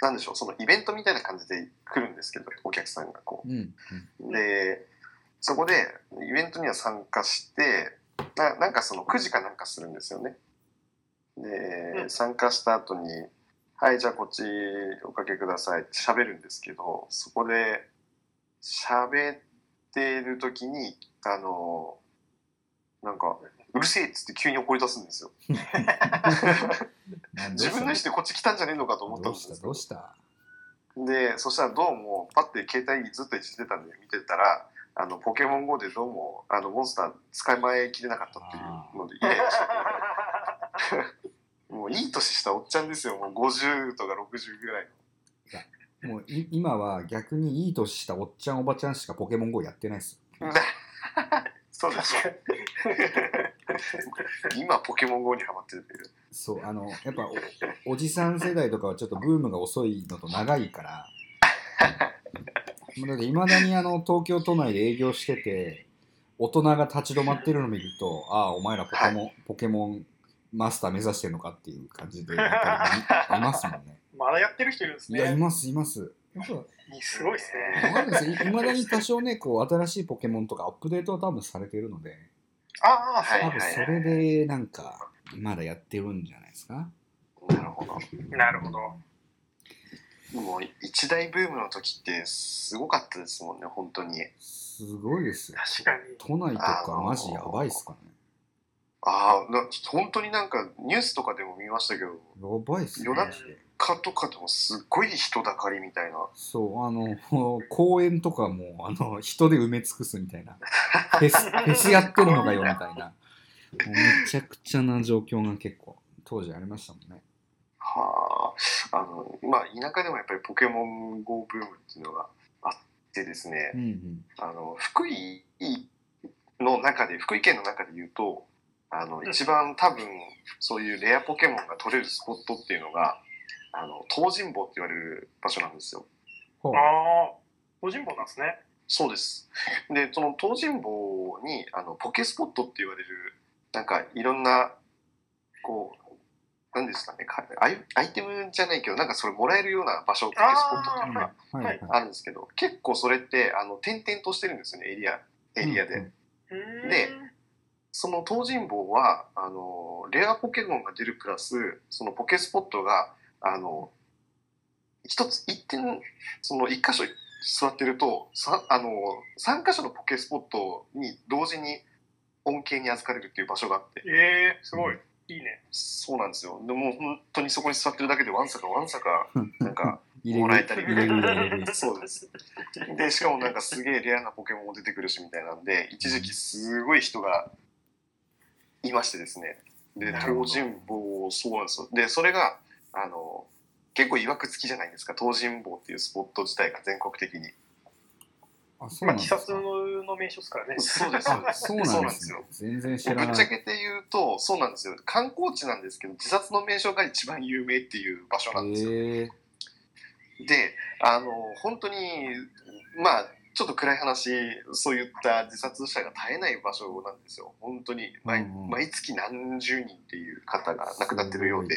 なんでしょうそのイベントみたいな感じで来るんですけどお客さんがこう。んうでそこでイベントには参加してななんかそのくじかなんかするんですよね。で、うん。参加した後に「はいじゃあこっちおかけください」って喋るんですけどそこで喋ってる時にあのなんか「うるせえ」っつって急に怒り出すんですよ。うん自分の意思でこっち来たんじゃねえのかと思ったんですけどどうした？でそしたらどうもパッて携帯ずっといじってたんで見てたらあのポケモン GO でどうもあのモンスター使い前きれなかったっていうのでイライラしててもういい年したおっちゃんですよ。もう50とか60ぐらいの。もうい今は逆にいい年したおっちゃんおばちゃんしかポケモン GO やってないっす そうです今ポケモン GO にハマってるそうあのやっぱおおじさん世代とかはちょっとブームが遅いのと長いから。もうだっていまだにあの東京都内で営業してて大人が立ち止まってるのを見るとああお前らポケモン、ポケモンマスター目指してるのかっていう感じでやっぱりいい ますもんね。まだやってる人いるんですいやいね。ますいます。すごいですね。いまだに多少ねこう新しいポケモンとかアップデートは多分されてるのでああ、はい多分それでなんかまだやってるんじゃないですか？なるほど。なるほど。もう一大ブームの時ってすごかったですもんね本当に。すごいですよ。確かに。都内とかマジやばいっすからね。ああな本当になんかニュースとかでも見ましたけどやばいっすよ夜マジでかとかでもすっごい人だかりみたいな。そうあの 公園とかもあの人で埋め尽くすみたいな。フェスフェスやってるのかよみたいな。めちゃくちゃな状況が結構当時ありましたもんね。はあ、あの、まあ、田舎でもやっぱりポケモン GO ブームっていうのがあってですね。う、んうん。あの、福井の中で、福井県の中で言うと、あの、一番多分、そういうレアポケモンが取れるスポットっていうのが、あの、東尋坊って言われる場所なんですよ。ああ、個人坊なんですね。そうです。で、その東尋坊に、あの、ポケスポットって言われる、なんかいろんな、こう、なんですかね、かアイアイテムじゃないけど、なんかそれもらえるような場所、ポケスポットっていうのがあるんですけど、結構それって、あの、点々としてるんですよね、エリア、エリアで。うんうーんでその東尋坊は、あの、レアポケモンが出るプラス、そのポケスポットが、あの、一つ、一点、その一箇所座ってると、さあの、三箇所のポケスポットに同時に恩恵に預かれるっていう場所があって、ええすごい。いいね。そうなんですよ。でも本当にそこに座ってるだけでわんさかわんさか、なんか、もらえたりそうです。で、しかもなんかすげえレアなポケモンも出てくるしみたいなんで、一時期すごい人がいましてですね。で、なるほど東尋坊、そうなんですよ。で、それが、あの、結構曰くつきじゃないですか、東尋坊っていうスポット自体が全国的に。あそうまあ、なんですか自殺の名所ですからね。そうです、そうです。そうなんですよ全然知らぶっないちゃけて言うと、そうなんですよ。観光地なんですけど、自殺の名所が一番有名っていう場所なんですよ。で、あの、本当に、まあ、ちょっと暗い話、そういった自殺者が絶えない場所なんですよ。本当に毎、うんうん毎月何十人っていう方が亡くなってるようで。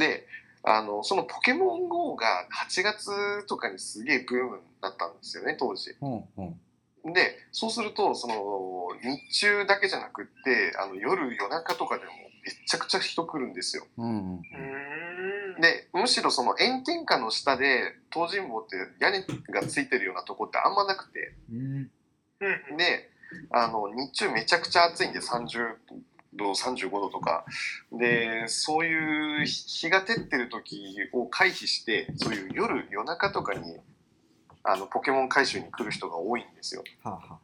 で、あの、そのポケモン GO が8月とかにすげえブームだったんですよね、当時。ほんほんで、そうすると、その、日中だけじゃなくって、あの、夜、夜中とかでもめちゃくちゃ人来るんですよ。うんうんうーん。で、むしろその炎天下の下で、東尋坊って屋根がついてるようなとこってあんまなくて、うんで、あの、日中めちゃくちゃ暑いんで30度、35度とか。で、そういう日が照ってる時を回避して、そういう夜、夜中とかに、あの、ポケモン回収に来る人が多いんですよ。はあは